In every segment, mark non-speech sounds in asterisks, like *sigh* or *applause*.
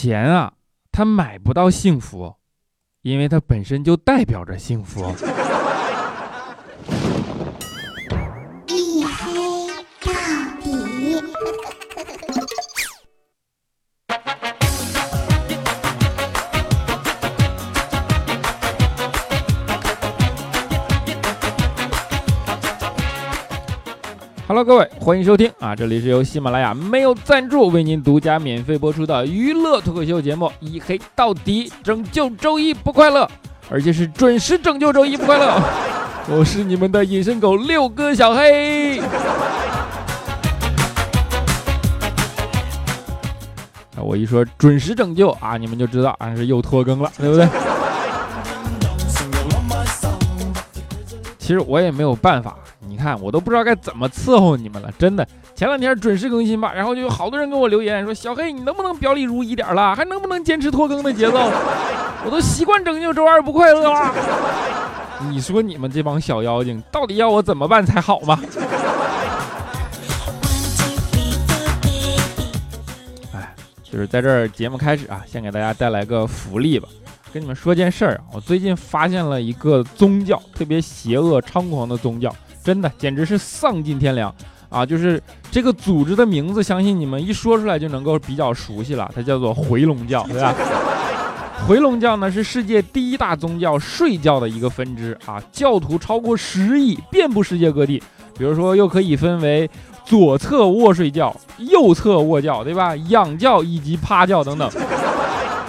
钱啊，它买不到幸福，因为它本身就代表着幸福。各位，欢迎收听啊！这里是由喜马拉雅没有赞助为您独家免费播出的娱乐脱口秀节目《一黑到底》，拯救周一不快乐，而且是准时拯救周一不快乐。*laughs* 我是你们的隐身狗六哥小黑。啊，我一说准时拯救啊，你们就知道啊是又拖更了，对不对？其实我也没有办法。你看，我都不知道该怎么伺候你们了，真的。前两天准时更新吧，然后就有好多人给我留言说：“小黑，你能不能表里如一点了？还能不能坚持拖更的节奏？*laughs* 我都习惯拯救周二不快乐了。”你说你们这帮小妖精，到底要我怎么办才好吗？*laughs* 哎，就是在这儿节目开始啊，先给大家带来个福利吧。跟你们说件事儿啊，我最近发现了一个宗教，特别邪恶猖狂的宗教。真的简直是丧尽天良啊！就是这个组织的名字，相信你们一说出来就能够比较熟悉了，它叫做回笼教，对吧？*laughs* 回笼教呢是世界第一大宗教睡觉的一个分支啊，教徒超过十亿，遍布世界各地。比如说，又可以分为左侧卧睡觉、右侧卧觉，对吧？仰教以及趴教等等。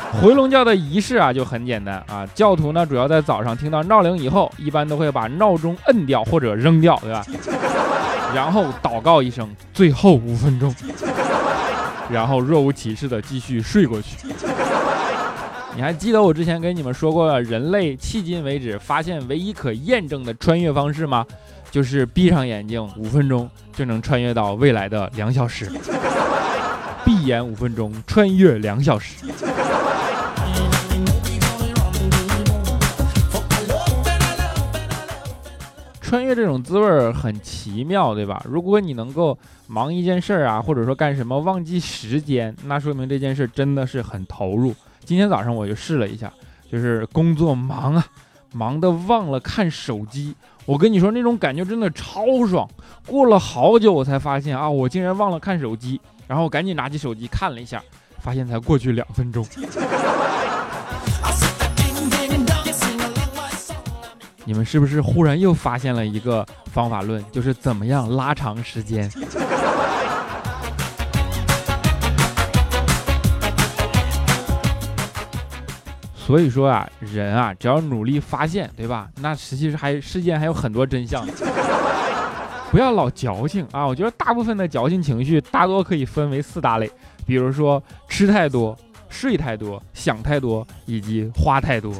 *laughs* 回笼觉的仪式啊，就很简单啊。教徒呢，主要在早上听到闹铃以后，一般都会把闹钟摁掉或者扔掉，对吧？*laughs* 然后祷告一声，最后五分钟，然后若无其事的继续睡过去。你还记得我之前跟你们说过，人类迄今为止发现唯一可验证的穿越方式吗？就是闭上眼睛五分钟就能穿越到未来的两小时。闭眼五分钟，穿越两小时。穿越这种滋味很奇妙，对吧？如果你能够忙一件事儿啊，或者说干什么忘记时间，那说明这件事真的是很投入。今天早上我就试了一下，就是工作忙啊，忙的忘了看手机。我跟你说，那种感觉真的超爽。过了好久，我才发现啊，我竟然忘了看手机，然后赶紧拿起手机看了一下，发现才过去两分钟。*laughs* 你们是不是忽然又发现了一个方法论，就是怎么样拉长时间？*laughs* 所以说啊，人啊，只要努力发现，对吧？那实际还世间还有很多真相。*laughs* 不要老矫情啊！我觉得大部分的矫情情绪，大多可以分为四大类，比如说吃太多、睡太多、想太多以及花太多。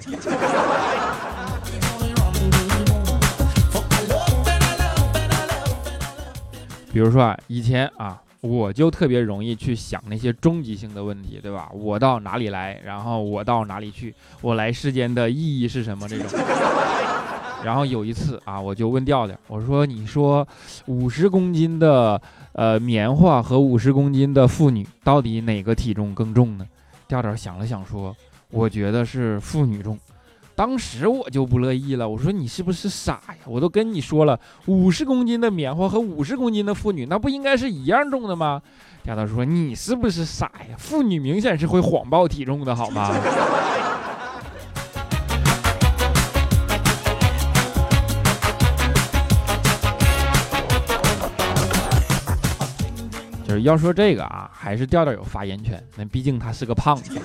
比如说啊，以前啊，我就特别容易去想那些终极性的问题，对吧？我到哪里来，然后我到哪里去？我来世间的意义是什么？这种。*laughs* 然后有一次啊，我就问调调，我说：“你说，五十公斤的呃棉花和五十公斤的妇女，到底哪个体重更重呢？”调调想了想说：“我觉得是妇女重。”当时我就不乐意了，我说你是不是傻呀？我都跟你说了，五十公斤的棉花和五十公斤的妇女，那不应该是一样重的吗？丫头说你是不是傻呀？妇女明显是会谎报体重的，好吗？就是要说这个啊，还是调调有发言权，那毕竟他是个胖子。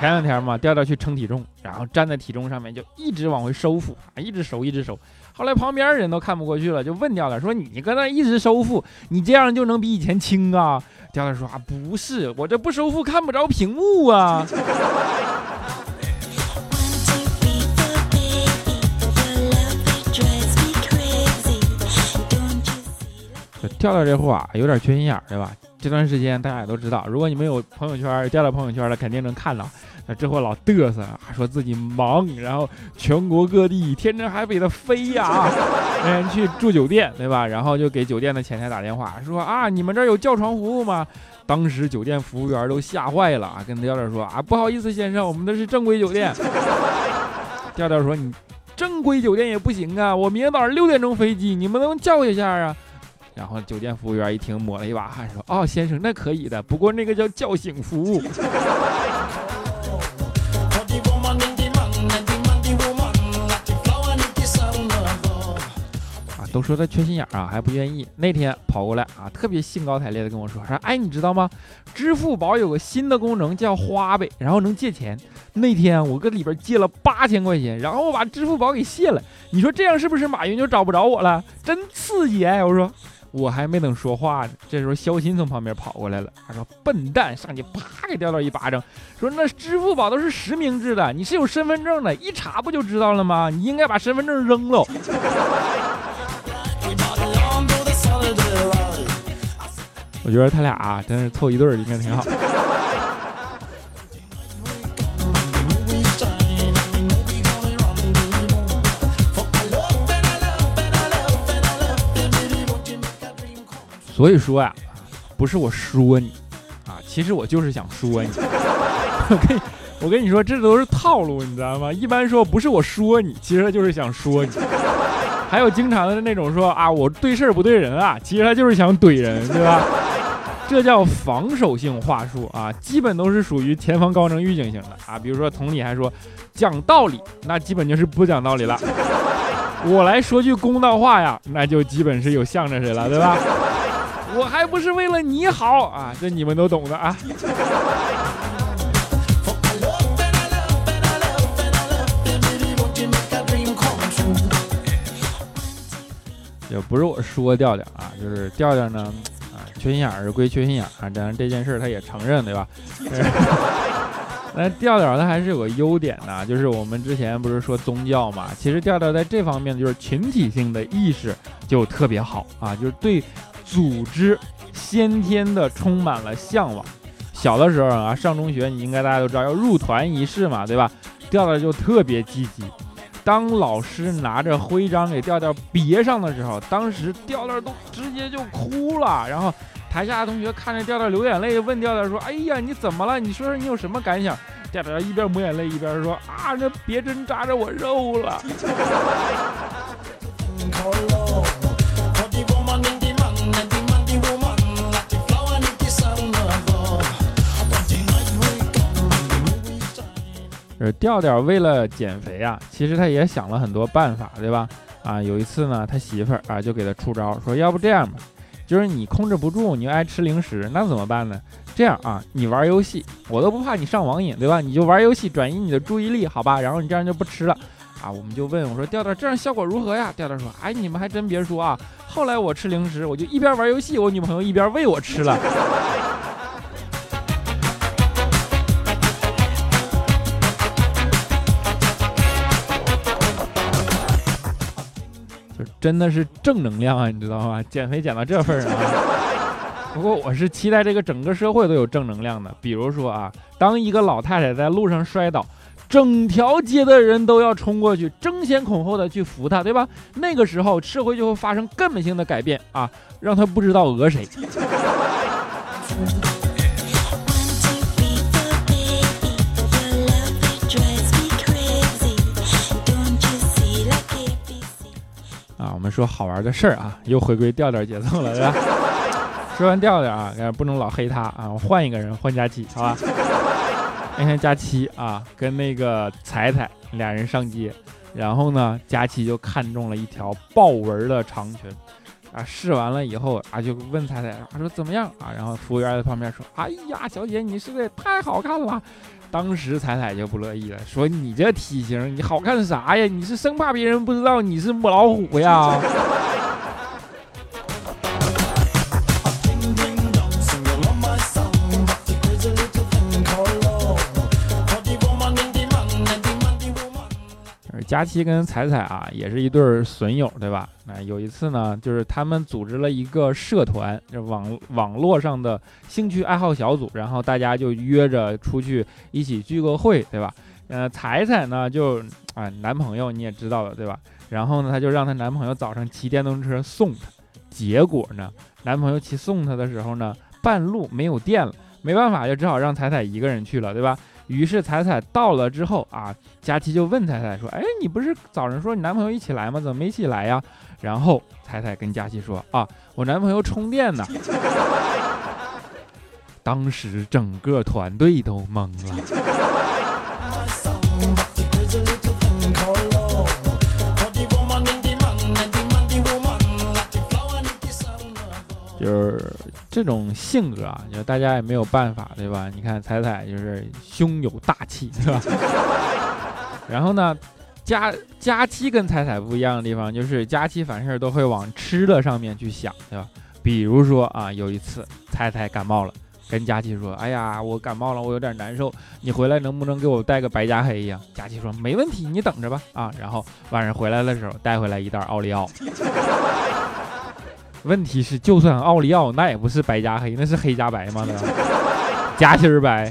前两天嘛，调调去称体重，然后站在体重上面就一直往回收腹啊，一直收，一直收。后来旁边人都看不过去了，就问调调说：“你搁那一直收腹，你这样就能比以前轻啊？”调调说：“啊，不是，我这不收腹看不着屏幕啊。*laughs* ”调调这货啊，有点缺心眼儿，对吧？这段时间大家也都知道，如果你们有朋友圈加了朋友圈的，肯定能看到。那之后老嘚瑟，还说自己忙，然后全国各地天南海北的飞呀，让 *laughs* 人去住酒店，对吧？然后就给酒店的前台打电话，说啊，你们这有叫床服务吗？当时酒店服务员都吓坏了啊，跟调调说啊，不好意思先生，我们这是正规酒店。*laughs* 调调说你正规酒店也不行啊，我明天早上六点钟飞机，你们能叫一下啊？然后酒店服务员一听，抹了一把汗，说哦，先生那可以的，不过那个叫叫醒服务。啊都说他缺心眼儿啊，还不愿意。那天跑过来啊，特别兴高采烈的跟我说说，哎，你知道吗？支付宝有个新的功能叫花呗，然后能借钱。那天我搁里边借了八千块钱，然后我把支付宝给卸了。你说这样是不是马云就找不着我了？真刺激！哎，我说我还没等说话呢，这时候肖鑫从旁边跑过来了，他说笨蛋，上去啪给掉到一巴掌，说那支付宝都是实名制的，你是有身份证的，一查不就知道了吗？你应该把身份证扔了。我觉得他俩啊，真是凑一对儿应该挺好。所以说呀，不是我说你啊，其实我就是想说你。*laughs* 我跟，我跟你说，这都是套路，你知道吗？一般说不是我说你，其实他就是想说你。还有经常的那种说啊，我对事儿不对人啊，其实他就是想怼人，对吧？这叫防守性话术啊，基本都是属于前方高能预警型的啊。比如说同理还说讲道理，那基本就是不讲道理了。我来说句公道话呀，那就基本是有向着谁了，对吧？我还不是为了你好啊，这你们都懂的啊。也不是我说调调啊，就是调调呢，啊，缺心眼儿归缺心眼儿啊，当然这件事他也承认，对吧？那调调他还是有个优点的，就是我们之前不是说宗教嘛，其实调调在这方面就是群体性的意识就特别好啊，就是对组织先天的充满了向往。小的时候啊，上中学你应该大家都知道要入团仪式嘛，对吧？调调就特别积极。当老师拿着徽章给调调别上的时候，当时调调都直接就哭了。然后台下的同学看着调调流眼泪，问调调说：“哎呀，你怎么了？你说说你有什么感想？”调调一边抹眼泪一边说：“啊，那别针扎着我肉了。” *laughs* 是调调为了减肥啊，其实他也想了很多办法，对吧？啊，有一次呢，他媳妇儿啊就给他出招，说要不这样吧，就是你控制不住，你又爱吃零食，那怎么办呢？这样啊，你玩游戏，我都不怕你上网瘾，对吧？你就玩游戏转移你的注意力，好吧？然后你这样就不吃了，啊，我们就问我说调调这样效果如何呀？调调说，哎，你们还真别说啊，后来我吃零食，我就一边玩游戏，我女朋友一边喂我吃了。真的是正能量啊，你知道吗？*laughs* 减肥减到这份上啊！*laughs* 不过我是期待这个整个社会都有正能量的。比如说啊，当一个老太太在路上摔倒，整条街的人都要冲过去，争先恐后的去扶她，对吧？那个时候社会就会发生根本性的改变啊，让她不知道讹谁。啊我们说好玩的事儿啊，又回归调调节奏了，对吧？说完调调啊，不能老黑他啊，我换一个人，换佳琪，好吧？那天佳琪啊，跟那个彩彩俩人上街，然后呢，佳琪就看中了一条豹纹的长裙，啊，试完了以后啊，就问彩彩，他说怎么样啊？然后服务员在旁边说，哎呀，小姐，你是不是也太好看了？当时彩彩就不乐意了，说：“你这体型，你好看啥呀？你是生怕别人不知道你是母老虎呀？”佳琪跟彩彩啊，也是一对损友，对吧？那有一次呢，就是他们组织了一个社团，就网网络上的兴趣爱好小组，然后大家就约着出去一起聚个会，对吧？呃，彩彩呢，就啊，男朋友你也知道的，对吧？然后呢，她就让她男朋友早上骑电动车送她，结果呢，男朋友骑送她的时候呢，半路没有电了，没办法，就只好让彩彩一个人去了，对吧？于是彩彩到了之后啊，佳琪就问彩彩说：“哎，你不是早上说你男朋友一起来吗？怎么没一起来呀？”然后彩彩跟佳琪说：“啊，我男朋友充电呢。” *laughs* 当时整个团队都懵了。这种性格啊，就大家也没有办法，对吧？你看彩彩就是胸有大气，对吧？*laughs* 然后呢，佳佳期跟彩彩不一样的地方，就是佳期凡事都会往吃的上面去想，对吧？比如说啊，有一次彩彩感冒了，跟佳期说：“哎呀，我感冒了，我有点难受，你回来能不能给我带个白加黑呀？”佳期说：“没问题，你等着吧。”啊，然后晚上回来的时候带回来一袋奥利奥。问题是，就算奥利奥，那也不是白加黑，那是黑加白吗？*laughs* 夹心儿白。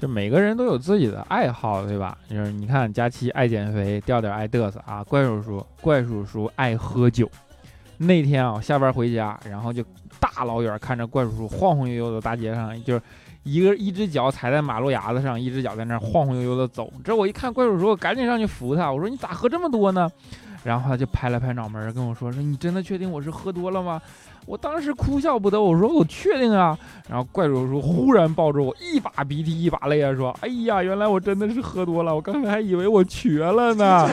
就每个人都有自己的爱好，对吧？就是你看，佳期爱减肥，调调爱嘚瑟啊。怪叔叔，怪叔叔爱喝酒。那天啊，下班回家，然后就大老远看着怪叔叔晃晃悠悠的大街上，就是一个一只脚踩在马路牙子上，一只脚在那晃晃悠悠的走。这我一看怪叔叔，我赶紧上去扶他，我说你咋喝这么多呢？然后他就拍了拍脑门，跟我说说你真的确定我是喝多了吗？我当时哭笑不得，我说我确定啊。然后怪叔叔忽然抱着我，一把鼻涕一把泪啊，说哎呀，原来我真的是喝多了，我刚才还以为我瘸了呢。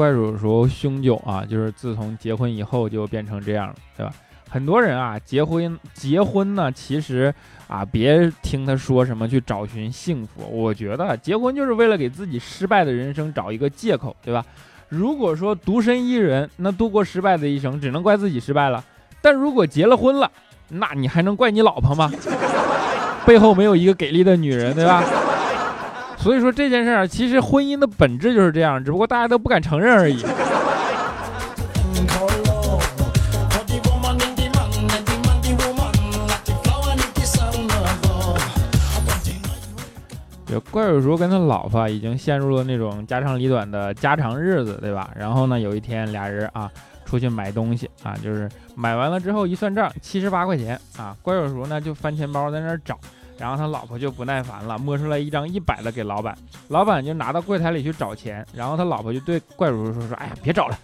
怪叔叔凶酒啊，就是自从结婚以后就变成这样了，对吧？很多人啊，结婚结婚呢，其实啊，别听他说什么去找寻幸福，我觉得结婚就是为了给自己失败的人生找一个借口，对吧？如果说独身一人，那度过失败的一生，只能怪自己失败了；但如果结了婚了，那你还能怪你老婆吗？*laughs* 背后没有一个给力的女人，对吧？所以说这件事儿，其实婚姻的本质就是这样，只不过大家都不敢承认而已。就怪叔叔跟他老婆已经陷入了那种家长里短的家常日子，对吧？然后呢，有一天俩人啊出去买东西啊，就是买完了之后一算账，七十八块钱啊，怪叔叔呢就翻钱包在那儿找。然后他老婆就不耐烦了，摸出来一张一百的给老板，老板就拿到柜台里去找钱。然后他老婆就对怪叔叔说：“说哎呀，别找了。”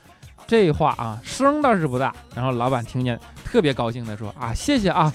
这话啊，声倒是不大。然后老板听见，特别高兴的说：“啊，谢谢啊。”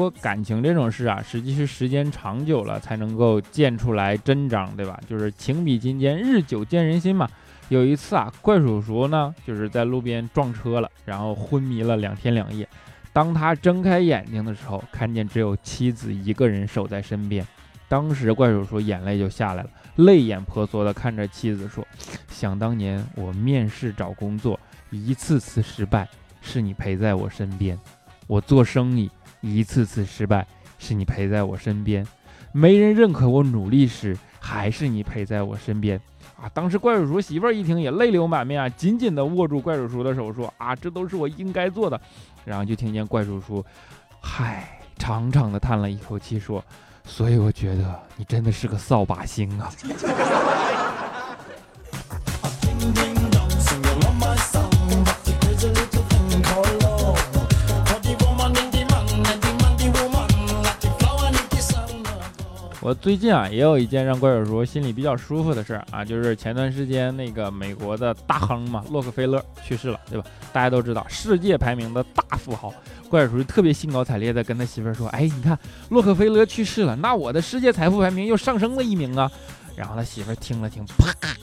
过感情这种事啊，实际是时间长久了才能够见出来真章，对吧？就是情比金坚，日久见人心嘛。有一次啊，怪叔叔呢就是在路边撞车了，然后昏迷了两天两夜。当他睁开眼睛的时候，看见只有妻子一个人守在身边。当时怪叔叔眼泪就下来了，泪眼婆娑的看着妻子说：“想当年我面试找工作，一次次失败，是你陪在我身边；我做生意。”一次次失败，是你陪在我身边；没人认可我努力时，还是你陪在我身边。啊！当时怪叔叔媳妇儿一听也泪流满面啊，紧紧地握住怪叔叔的手说：“啊，这都是我应该做的。”然后就听见怪叔叔，嗨，长长的叹了一口气说：“所以我觉得你真的是个扫把星啊。” *laughs* 最近啊，也有一件让怪叔叔心里比较舒服的事儿啊，就是前段时间那个美国的大亨嘛，洛克菲勒去世了，对吧？大家都知道，世界排名的大富豪，怪叔叔特别兴高采烈的跟他媳妇儿说：“哎，你看洛克菲勒去世了，那我的世界财富排名又上升了一名啊。”然后他媳妇儿听了听，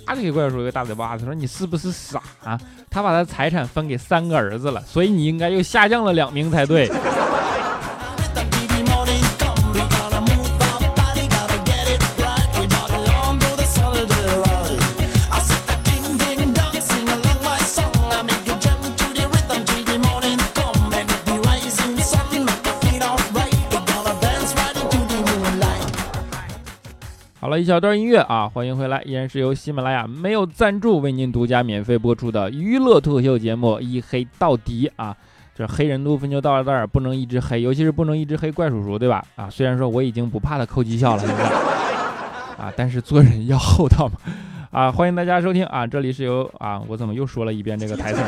啪就给怪叔叔一个大嘴巴子，说：“你是不是傻啊？他把他财产分给三个儿子了，所以你应该又下降了两名才对。”好了一小段音乐啊，欢迎回来，依然是由喜马拉雅没有赞助为您独家免费播出的娱乐脱口秀节目《一黑到底》啊，这黑人度分就到了这儿，不能一直黑，尤其是不能一直黑怪叔叔，对吧？啊，虽然说我已经不怕他扣绩效了，啊，但是做人要厚道嘛。啊，欢迎大家收听啊，这里是由啊，我怎么又说了一遍这个台词呢？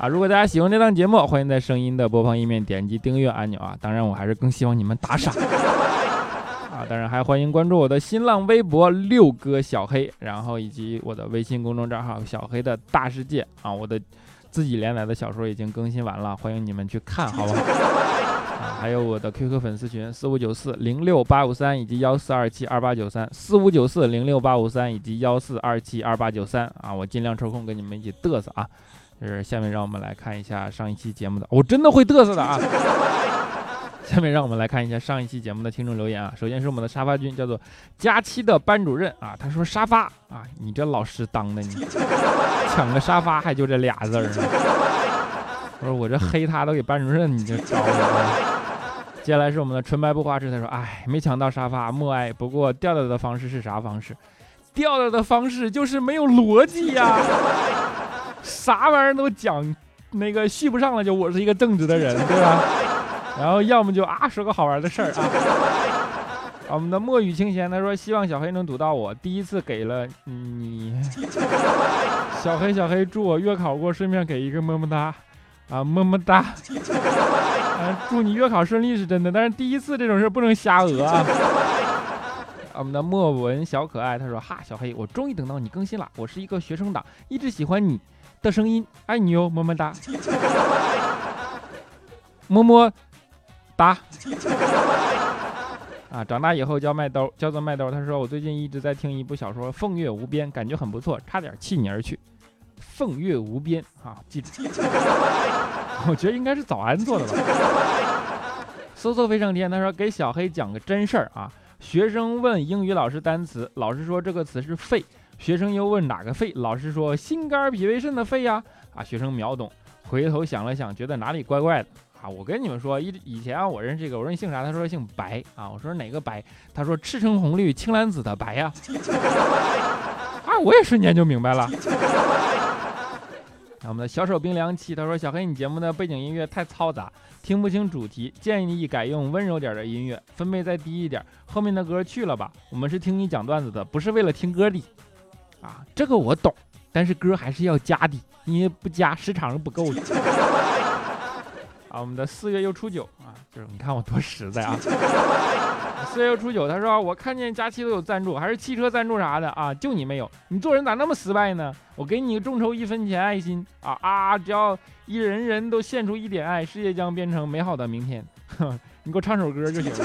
啊，如果大家喜欢这档节目，欢迎在声音的播放页面点击订阅按钮啊，当然我还是更希望你们打赏。啊当然，还欢迎关注我的新浪微博六哥小黑，然后以及我的微信公众账号小黑的大世界啊，我的自己连载的小说已经更新完了，欢迎你们去看，好不好？啊，还有我的 QQ 粉丝群四五九四零六八五三以及幺四二七二八九三四五九四零六八五三以及幺四二七二八九三啊，我尽量抽空跟你们一起嘚瑟啊。就是下面让我们来看一下上一期节目的，我真的会嘚瑟的啊。下面让我们来看一下上一期节目的听众留言啊。首先是我们的沙发君，叫做佳期的班主任啊。他说沙发啊，你这老师当的你抢个沙发还就这俩字儿。我说我这黑他都给班主任，你这招了。接下来是我们的纯白不花痴，他说哎，没抢到沙发，默哀。不过掉掉的方式是啥方式？掉掉的方式就是没有逻辑呀，啥玩意儿都讲，那个续不上了就我是一个正直的人，对吧？然后要么就啊说个好玩的事儿啊，我们的墨雨清闲他说希望小黑能堵到我，第一次给了你，*laughs* 小黑小黑祝我月考过，顺便给一个么么哒，啊么么哒，啊祝你月考顺利是真的，但是第一次这种事不能瞎讹啊。我们的莫文小可爱他说哈小黑我终于等到你更新了，我是一个学生党，一直喜欢你的声音，爱你哟么么哒，么么。答啊！长大以后叫麦兜，叫做麦兜。他说：“我最近一直在听一部小说《凤月无边》，感觉很不错，差点弃你而去。”凤月无边啊，记住。*laughs* 我觉得应该是早安做的吧。嗖嗖飞上天，他说：“给小黑讲个真事儿啊！学生问英语老师单词，老师说这个词是肺。学生又问哪个肺，老师说心肝脾胃肾的肺呀。啊，学生秒懂，回头想了想，觉得哪里怪怪的。”啊，我跟你们说，以以前啊，我认识这个，我说你姓啥？他说姓白啊。我说哪个白？他说赤橙红绿青蓝紫的白呀。*laughs* 啊，我也瞬间就明白了。我们的小手冰凉七，他说小黑，你节目的背景音乐太嘈杂，听不清主题，建议你改用温柔点的音乐，分贝再低一点，后面的歌去了吧。我们是听你讲段子的，不是为了听歌的。啊，这个我懂，但是歌还是要加的，你不加时长是不够的。啊，我们的四月又初九啊，就是你看我多实在啊！*laughs* 四月又初九，他说我看见佳期都有赞助，还是汽车赞助啥的啊，就你没有，你做人咋那么失败呢？我给你众筹一分钱爱心啊啊！只要一人人都献出一点爱，世界将变成美好的明天。*laughs* 你给我唱首歌就行了。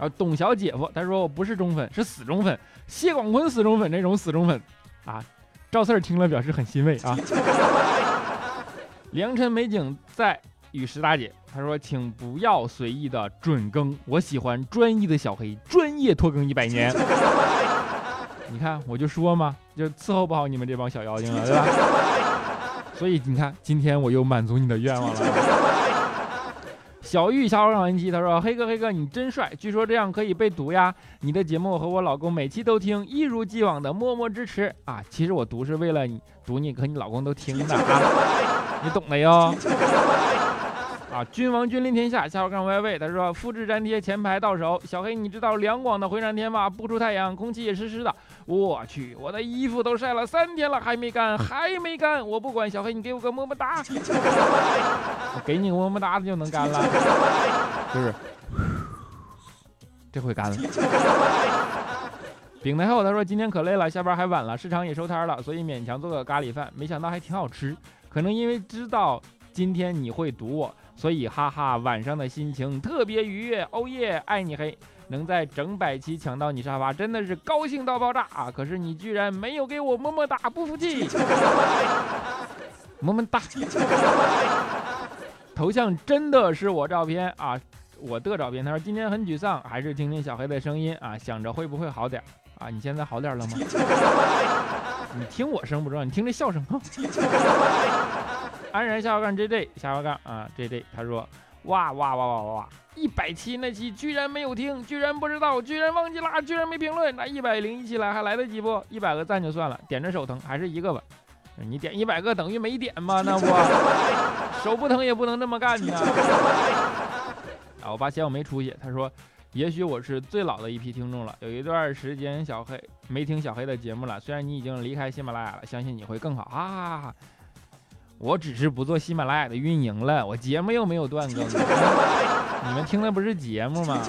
啊，董小姐夫，他说我不是忠粉，是死忠粉，谢广坤死忠粉那种死忠粉啊。赵四儿听了表示很欣慰啊。良辰美景在，与石大姐，她说：“请不要随意的准更，我喜欢专一的小黑，专业拖更一百年。*laughs* 你看，我就说嘛，就伺候不好你们这帮小妖精了，对吧？*laughs* 所以你看，今天我又满足你的愿望了。小玉小老人机，他说：黑哥黑哥，你真帅，据说这样可以被读呀。你的节目和我老公每期都听，一如既往的默默支持啊。其实我读是为了你读，你和你老公都听的啊。”你懂的哟，啊！君王君临天下，下午看 YY，他说复制粘贴前排到手。小黑，你知道两广的回南天吗？不出太阳，空气也湿湿的。我去，我的衣服都晒了三天了，还没干，*laughs* 还没干。我不管，小黑，你给我个么么哒。我给你个么么哒，就能干了。就是，这回干了。饼太后他说今天可累了，下班还晚了，市场也收摊了，所以勉强做个咖喱饭，没想到还挺好吃。可能因为知道今天你会读我，所以哈哈，晚上的心情特别愉悦。哦耶，爱你黑，能在整百期抢到你沙发，真的是高兴到爆炸啊！可是你居然没有给我么么哒，不服气。么么哒。*laughs* 头像真的是我照片啊，我的照片。他说今天很沮丧，还是听听小黑的声音啊，想着会不会好点啊？你现在好点了吗？你听我声不重要，你听这笑声。*laughs* 安然下滑杠 J J 下滑杠啊 J J，他说哇哇哇哇哇，一百期那期居然没有听，居然不知道，居然忘记了，居然没评论。那一百零一期来还来得及不？一百个赞就算了，点着手疼，还是一个吧。你点一百个等于没点吗？那不手不疼也不能这么干呢。啊，我爸嫌我没出息，他说，也许我是最老的一批听众了。有一段时间小黑没听小黑的节目了，虽然你已经离开喜马拉雅了，相信你会更好。哈哈哈。我只是不做喜马拉雅的运营了，我节目又没有断更。*laughs* 你们听的不是节目吗？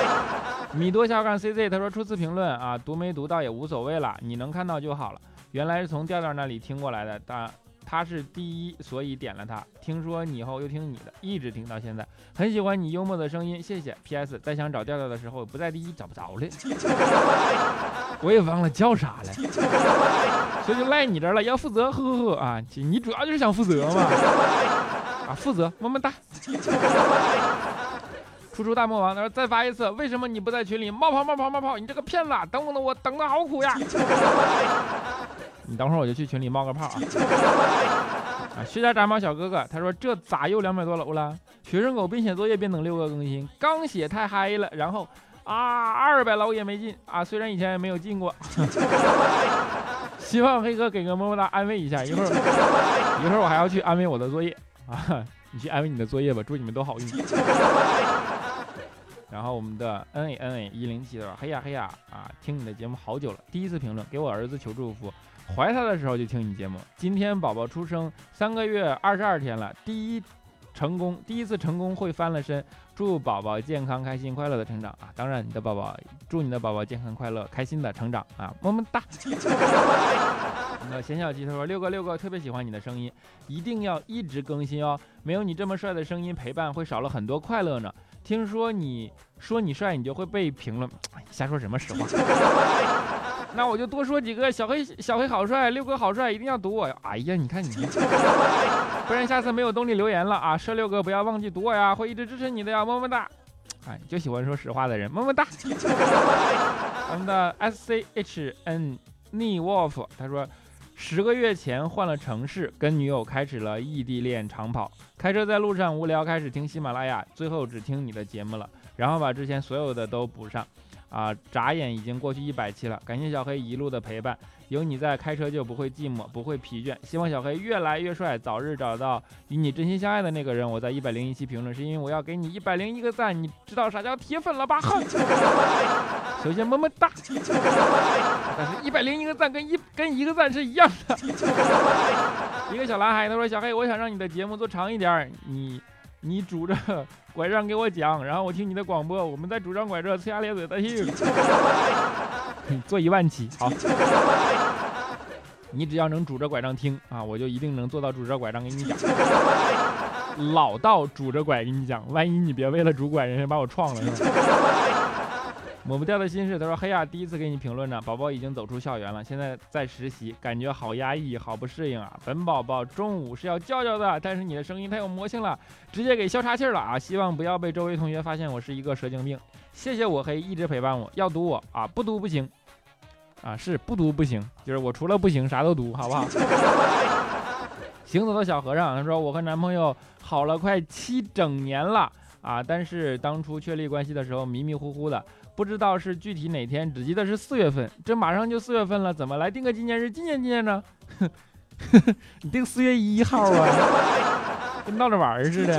*laughs* 米多小杠 CZ 他说初次评论啊，读没读到也无所谓了，你能看到就好了。原来是从调调那里听过来的，他他是第一，所以点了他。听说你以后又听你的，一直听到现在，很喜欢你幽默的声音，谢谢。P.S. 在想找调调的时候不在第一，找不着了，*laughs* 我也忘了叫啥了，所以就赖你这儿了，要负责，呵呵呵啊，你主要就是想负责嘛，啊，负责，么么哒。初出大魔王他说再发一次，为什么你不在群里冒泡冒泡冒泡？你这个骗子，等我的我等的好苦呀。你等会儿我就去群里冒个泡啊！啊，薛家炸毛小哥哥，他说这咋又两百多楼了？学生狗边写作业边等六个更新，刚写太嗨了，然后啊二百楼也没进啊，虽然以前也没有进过。*laughs* 希望黑哥给个么么哒安慰一下，一会儿一会儿我还要去安慰我的作业啊，你去安慰你的作业吧，祝你们都好运。然后我们的 N A N A 一零七说：“嘿呀嘿呀啊，听你的节目好久了，第一次评论，给我儿子求祝福。”怀他的时候就听你节目，今天宝宝出生三个月二十二天了，第一成功，第一次成功会翻了身，祝宝宝健康开心快乐的成长啊！当然你的宝宝，祝你的宝宝健康快乐开心的成长啊！么么哒。那贤小鸡他说六哥六哥特别喜欢你的声音，一定要一直更新哦，没有你这么帅的声音陪伴，会少了很多快乐呢。听说你说你帅，你就会被评论，瞎说什么实话？*laughs* 那我就多说几个，小黑小黑好帅，六哥好帅，一定要读我。哎呀，你看你，不然下次没有动力留言了啊！射六哥不要忘记读我呀，会一直支持你的呀，么么哒。哎，就喜欢说实话的人，么么哒。*laughs* 我们的 S C H N N E Wolf 他说，十个月前换了城市，跟女友开始了异地恋长跑，开车在路上无聊，开始听喜马拉雅，最后只听你的节目了，然后把之前所有的都补上。啊！眨眼已经过去一百期了，感谢小黑一路的陪伴，有你在，开车就不会寂寞，不会疲倦。希望小黑越来越帅，早日找到与你真心相爱的那个人。我在一百零一期评论，是因为我要给你一百零一个赞，你知道啥叫铁粉了吧？哼！首先么么哒，但是一百零一个赞跟一跟一个赞是一样的。一个小男孩他说：“小黑，我想让你的节目做长一点，你。”你拄着 *laughs* 拐杖给我讲，然后我听你的广播，我们再拄上拐杖呲牙咧嘴的去。*laughs* 做一万期好，*laughs* 你只要能拄着拐杖听啊，我就一定能做到拄着拐杖给你讲。老道拄着拐给你讲，万一你别为了拄拐，人家把我撞了是吧？抹不掉的心事，他说：“嘿呀，第一次给你评论呢，宝宝已经走出校园了，现在在实习，感觉好压抑，好不适应啊。本宝宝中午是要叫叫的，但是你的声音太有魔性了，直接给消岔气了啊！希望不要被周围同学发现我是一个蛇精病。谢谢我黑一直陪伴我，要读我啊，不读不行啊，是不读不行，就是我除了不行啥都读，好不好？” *laughs* 行走的小和尚他说：“我和男朋友好了快七整年了啊，但是当初确立关系的时候迷迷糊糊的。”不知道是具体哪天，只记得是四月份。这马上就四月份了，怎么来定个纪念日纪念纪念呢？*laughs* 你定四月一号啊，*laughs* 跟闹着玩似的。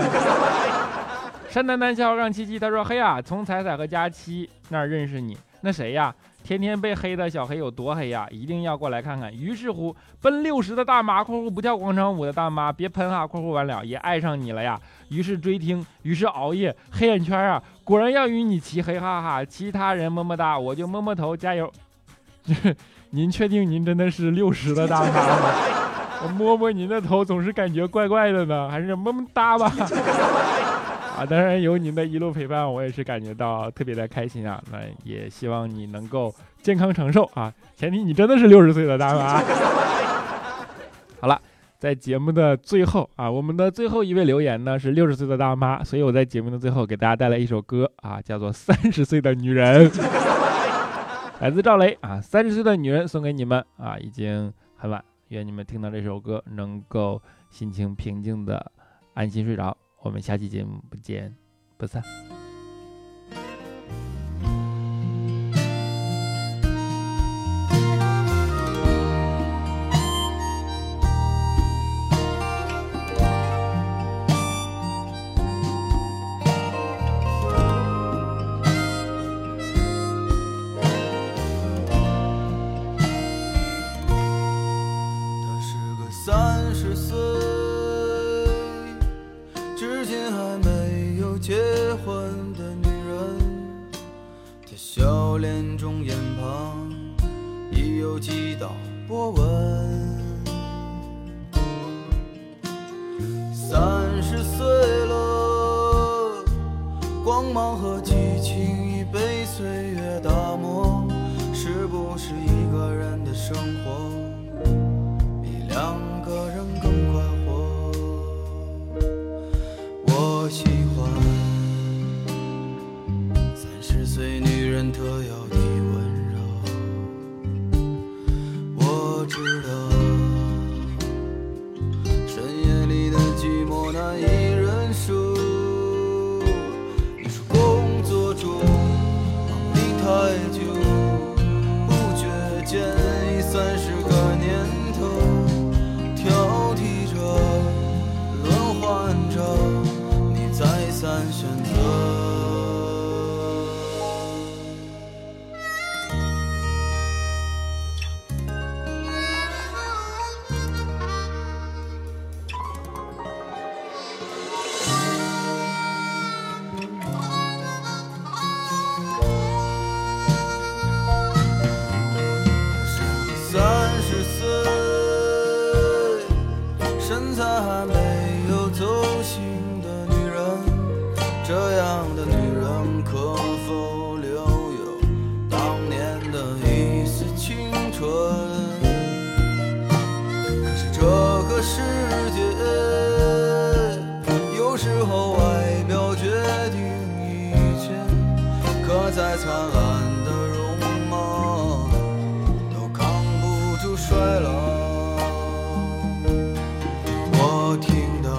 山丹丹笑杠七七，他说：“嘿呀，从彩彩和佳期那儿认识你，那谁呀？”天天被黑的小黑有多黑呀？一定要过来看看。于是乎，奔六十的大妈（括弧不跳广场舞的大妈）别喷哈（括弧完了）也爱上你了呀。于是追听，于是熬夜，黑眼圈啊，果然要与你齐黑哈哈。其他人么么哒，我就摸摸头，加油。您确定您真的是六十的大妈吗？我摸摸您的头，总是感觉怪怪的呢，还是么么哒吧。啊，当然有您的一路陪伴，我也是感觉到特别的开心啊。那也希望你能够健康长寿啊，前提你真的是六十岁的大妈。好了，在节目的最后啊，我们的最后一位留言呢是六十岁的大妈，所以我在节目的最后给大家带来一首歌啊，叫做《三十岁的女人》，*laughs* 来自赵雷啊，《三十岁的女人》送给你们啊，已经很晚，愿你们听到这首歌能够心情平静的安心睡着。我们下期节目不见不散。眼中眼旁已有几道波纹。爱。再灿烂的容貌都扛不住衰老。我听到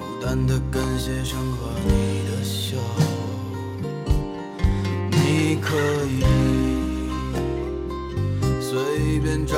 孤单的跟鞋声和你的笑。你可以随便找